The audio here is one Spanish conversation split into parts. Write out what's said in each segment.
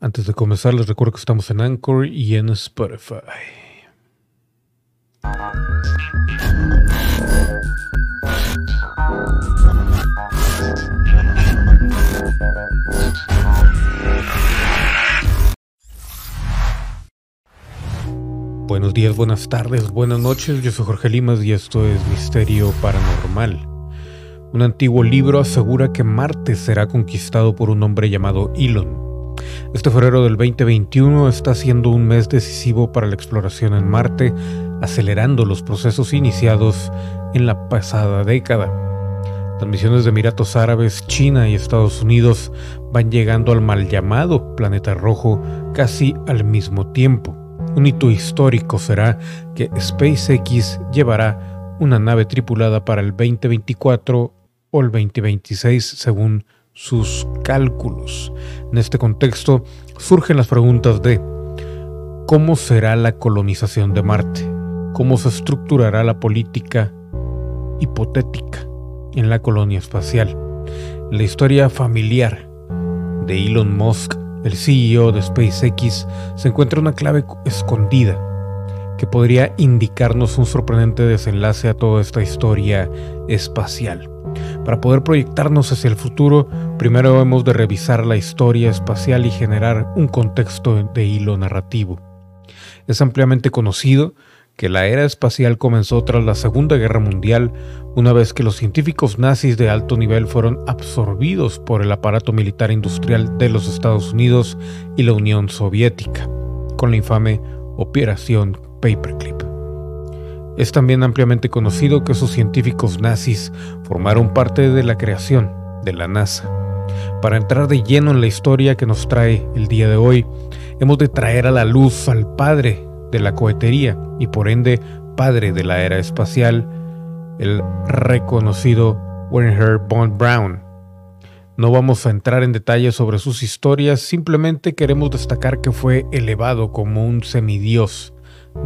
Antes de comenzar, les recuerdo que estamos en Anchor y en Spotify. Días, buenas tardes, buenas noches. Yo soy Jorge Limas y esto es Misterio Paranormal. Un antiguo libro asegura que Marte será conquistado por un hombre llamado Elon este febrero del 2021 está siendo un mes decisivo para la exploración en Marte, acelerando los procesos iniciados en la pasada década. Las misiones de Emiratos Árabes, China y Estados Unidos van llegando al mal llamado planeta rojo casi al mismo tiempo. Un hito histórico será que SpaceX llevará una nave tripulada para el 2024 o el 2026 según sus cálculos. En este contexto surgen las preguntas de ¿cómo será la colonización de Marte? ¿Cómo se estructurará la política hipotética en la colonia espacial? La historia familiar de Elon Musk, el CEO de SpaceX, se encuentra una clave escondida que podría indicarnos un sorprendente desenlace a toda esta historia espacial. Para poder proyectarnos hacia el futuro, primero hemos de revisar la historia espacial y generar un contexto de hilo narrativo. Es ampliamente conocido que la era espacial comenzó tras la Segunda Guerra Mundial, una vez que los científicos nazis de alto nivel fueron absorbidos por el aparato militar industrial de los Estados Unidos y la Unión Soviética, con la infame Operación Paperclip. Es también ampliamente conocido que esos científicos nazis formaron parte de la creación de la NASA. Para entrar de lleno en la historia que nos trae el día de hoy, hemos de traer a la luz al padre de la cohetería y por ende padre de la era espacial, el reconocido Werner von Braun. No vamos a entrar en detalles sobre sus historias, simplemente queremos destacar que fue elevado como un semidios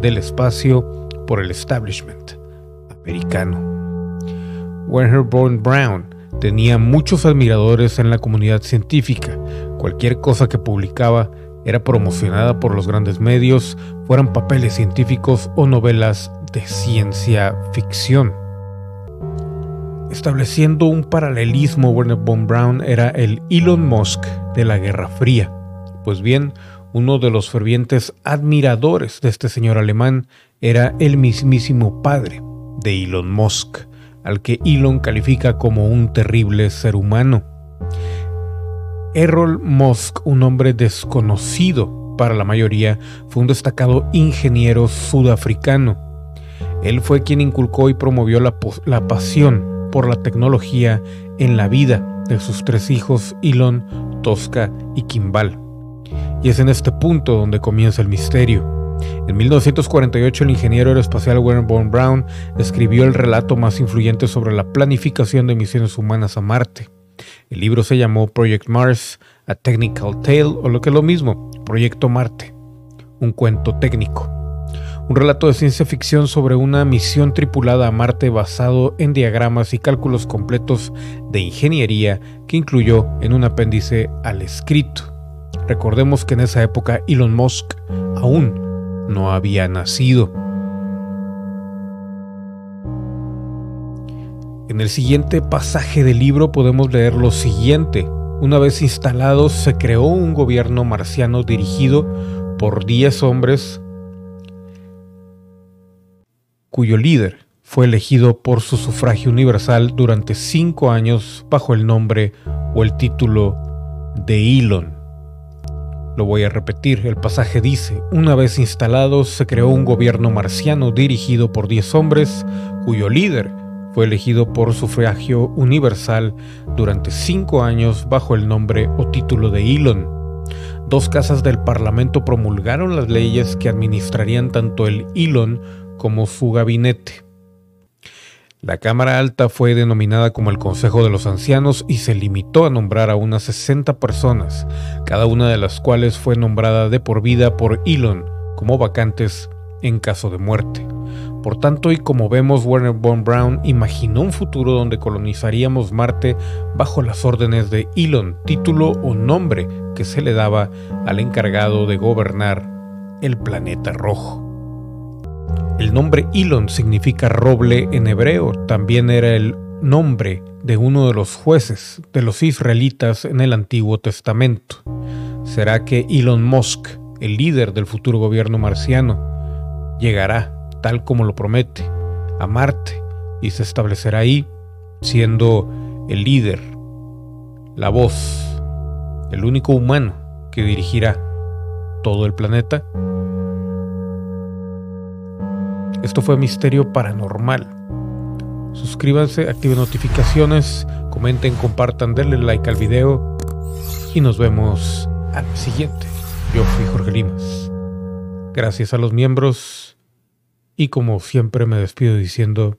del espacio por el establishment americano. Werner von Braun tenía muchos admiradores en la comunidad científica. Cualquier cosa que publicaba era promocionada por los grandes medios, fueran papeles científicos o novelas de ciencia ficción. Estableciendo un paralelismo, Werner von Braun era el Elon Musk de la Guerra Fría. Pues bien, uno de los fervientes admiradores de este señor alemán era el mismísimo padre de Elon Musk, al que Elon califica como un terrible ser humano. Errol Musk, un hombre desconocido para la mayoría, fue un destacado ingeniero sudafricano. Él fue quien inculcó y promovió la, pasión por la tecnología en la vida de sus tres hijos, Elon, Tosca y Kimball y es en este punto donde comienza el misterio. En 1948 el ingeniero aeroespacial Werner von Braun escribió el relato más influyente sobre la planificación de misiones humanas a Marte. El libro se llamó Project Mars, A Technical Tale o lo que es lo mismo, Proyecto Marte, un cuento técnico. Un relato de ciencia ficción sobre una misión tripulada a Marte basado en diagramas y cálculos completos de ingeniería que incluyó en un apéndice al escrito. Recordemos que en esa época Elon Musk aún no había nacido. En el siguiente pasaje del libro podemos leer lo siguiente. Una vez instalados, se creó un gobierno marciano dirigido por 10 hombres cuyo líder fue elegido por su sufragio universal durante cinco años bajo el nombre o el título de Elon. Lo voy a repetir, el pasaje dice, una vez instalados se creó un gobierno marciano dirigido por 10 hombres, cuyo líder fue elegido por sufragio universal durante cinco años bajo el nombre o título de Elon. Dos casas del Parlamento promulgaron las leyes que administrarían tanto el Elon como su gabinete. La Cámara Alta fue denominada como el Consejo de los Ancianos y se limitó a nombrar a unas 60 personas, cada una de las cuales fue nombrada de por vida por Elon como vacantes en caso de muerte. Por tanto, y como vemos, Werner von Braun imaginó un futuro donde colonizaríamos Marte bajo las órdenes de Elon, título o nombre que se le daba al encargado de gobernar el planeta rojo. El nombre Elon significa roble en hebreo, también era el nombre de uno de los jueces de los israelitas en el Antiguo Testamento. ¿Será que Elon Musk, el líder del futuro gobierno marciano, llegará tal como lo promete, a Marte y se establecerá ahí, siendo el líder, la voz, el único humano que dirigirá todo el planeta. Esto fue Misterio Paranormal. Suscríbanse, activen notificaciones, comenten, compartan, denle like al video y nos vemos al siguiente. Yo fui Jorge Limas. Gracias a los miembros y como siempre me despido diciendo.